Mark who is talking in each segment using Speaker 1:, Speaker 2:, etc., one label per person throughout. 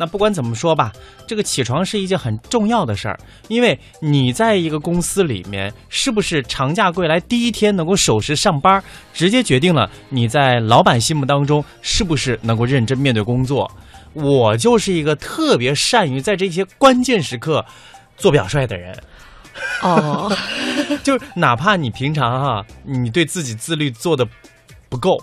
Speaker 1: 那不管怎么说吧，这个起床是一件很重要的事儿，因为你在一个公司里面是不是长假归来第一天能够守时上班，直接决定了你在老板心目当中是不是能够认真面对工作。我就是一个特别善于在这些关键时刻做表率的人。
Speaker 2: 哦，
Speaker 1: 就是哪怕你平常哈、你对自己自律做的不够，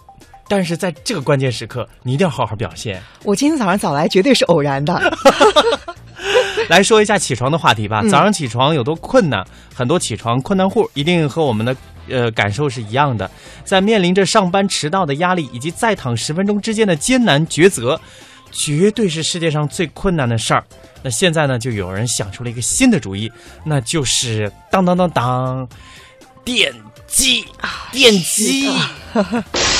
Speaker 1: 但是在这个关键时刻，你一定要好好表现。
Speaker 2: 我今天早上早来绝对是偶然的。
Speaker 1: 来说一下起床的话题吧。
Speaker 2: 嗯
Speaker 1: 早上起床有多困难？很多起床困难户一定和我们的呃感受是一样的，在面临着上班迟到的压力以及再躺十分钟之间的艰难抉择，绝对是世界上最困难的事儿。那现在呢，就有人想出了一个新的主意，那就是当当当当，电击，电击。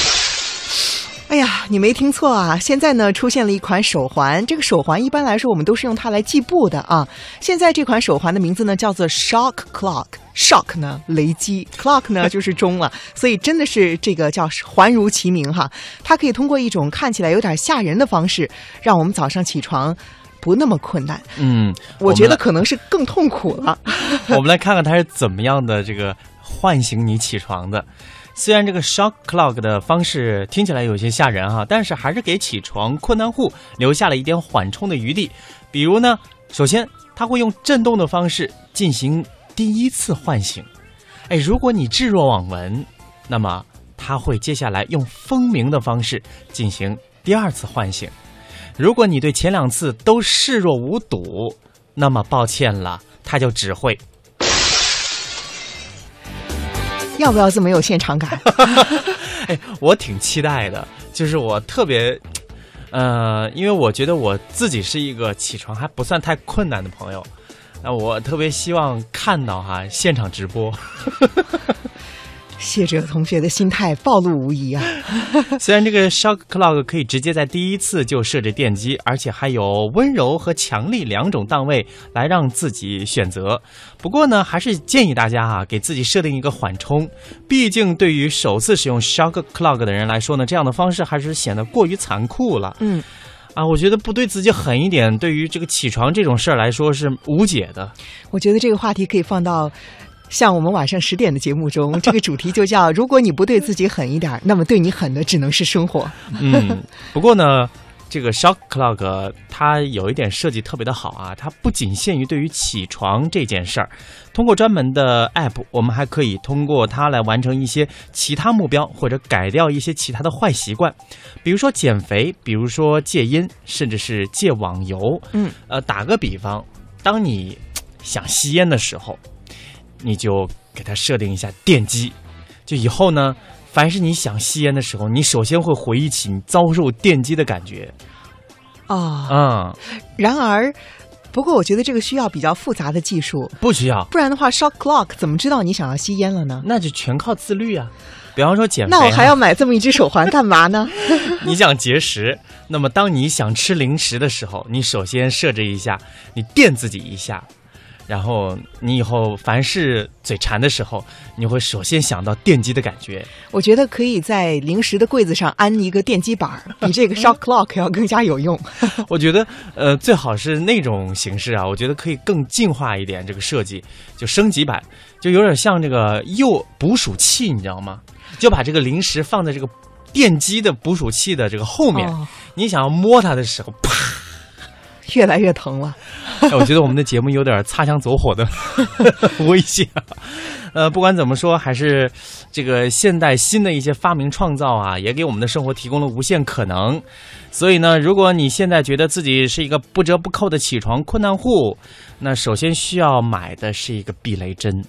Speaker 2: 哎呀，你没听错啊！现在呢，出现了一款手环。这个手环一般来说，我们都是用它来计步的啊。现在这款手环的名字呢，叫做 Shock Clock。Shock 呢，雷击；Clock 呢，就是钟了。所以真的是这个叫环如其名哈。它可以通过一种看起来有点吓人的方式，让我们早上起床不那么困难。
Speaker 1: 嗯，
Speaker 2: 我觉得可能是更痛苦了。
Speaker 1: 我们来看看它是怎么样的这个唤醒你起床的。虽然这个 shock clock 的方式听起来有些吓人哈，但是还是给起床困难户留下了一点缓冲的余地。比如呢，首先它会用震动的方式进行第一次唤醒。哎，如果你置若罔闻，那么它会接下来用蜂鸣的方式进行第二次唤醒。如果你对前两次都视若无睹，那么抱歉了，它就只会
Speaker 2: 要不要这么有现场感？
Speaker 1: 哎，我挺期待的，就是我特别，呃，因为我觉得我自己是一个起床还不算太困难的朋友，那我特别希望看到哈现场直播。
Speaker 2: 谢哲同学的心态暴露无遗啊！
Speaker 1: 虽然这个 shock clock 可以直接在第一次就设置电击，而且还有温柔和强力两种档位来让自己选择。不过呢，还是建议大家啊，给自己设定一个缓冲。毕竟对于首次使用 shock clock 的人来说呢，这样的方式还是显得过于残酷了。
Speaker 2: 嗯，
Speaker 1: 啊，我觉得不对自己狠一点，对于这个起床这种事儿来说是无解的。
Speaker 2: 我觉得这个话题可以放到像我们晚上十点的节目中，这个主题就叫“如果你不对自己狠一点，那么对你狠的只能是生活。
Speaker 1: 嗯，不过呢，这个 shock clock 它有一点设计特别的好啊，它不仅限于对于起床这件事儿，通过专门的 app，我们还可以通过它来完成一些其他目标，或者改掉一些其他的坏习惯，比如说减肥，比如说戒烟，甚至是戒网游。
Speaker 2: 嗯，
Speaker 1: 呃，打个比方，当你想吸烟的时候，你就给它设定一下电击，就以后呢。凡是你想吸烟的时候，你首先会回忆起你遭受电击的感觉。”
Speaker 2: 啊。
Speaker 1: 嗯，
Speaker 2: 然而，不过我觉得这个需要比较复杂的技术，
Speaker 1: 不需要，
Speaker 2: 不然的话，shock clock 怎么知道你想要吸烟了呢？
Speaker 1: 那就全靠自律啊。比方说减肥啊，
Speaker 2: 那我还要买这么一只手环 干嘛呢？
Speaker 1: 你想节食，那么当你想吃零食的时候，你首先设置一下，你电自己一下，然后你以后凡是嘴馋的时候，你会首先想到电击的感觉。
Speaker 2: 我觉得可以在零食的柜子上安一个电击板儿，比这个 shock clock 要更加有用。
Speaker 1: 我觉得，呃，最好是那种形式啊，我觉得可以更进化一点，这个设计就升级版，就有点像这个诱捕鼠器，你知道吗？就把这个零食放在这个电击的捕鼠器的这个后面，
Speaker 2: 哦
Speaker 1: 你想要摸它的时候，啪！
Speaker 2: 越来越疼了。
Speaker 1: 哎我觉得我们的节目有点擦枪走火的 危险。呃，不管怎么说，还是这个现代新的一些发明创造啊，也给我们的生活提供了无限可能。所以呢，如果你现在觉得自己是一个不折不扣的起床困难户，那首先需要买的是一个避雷针。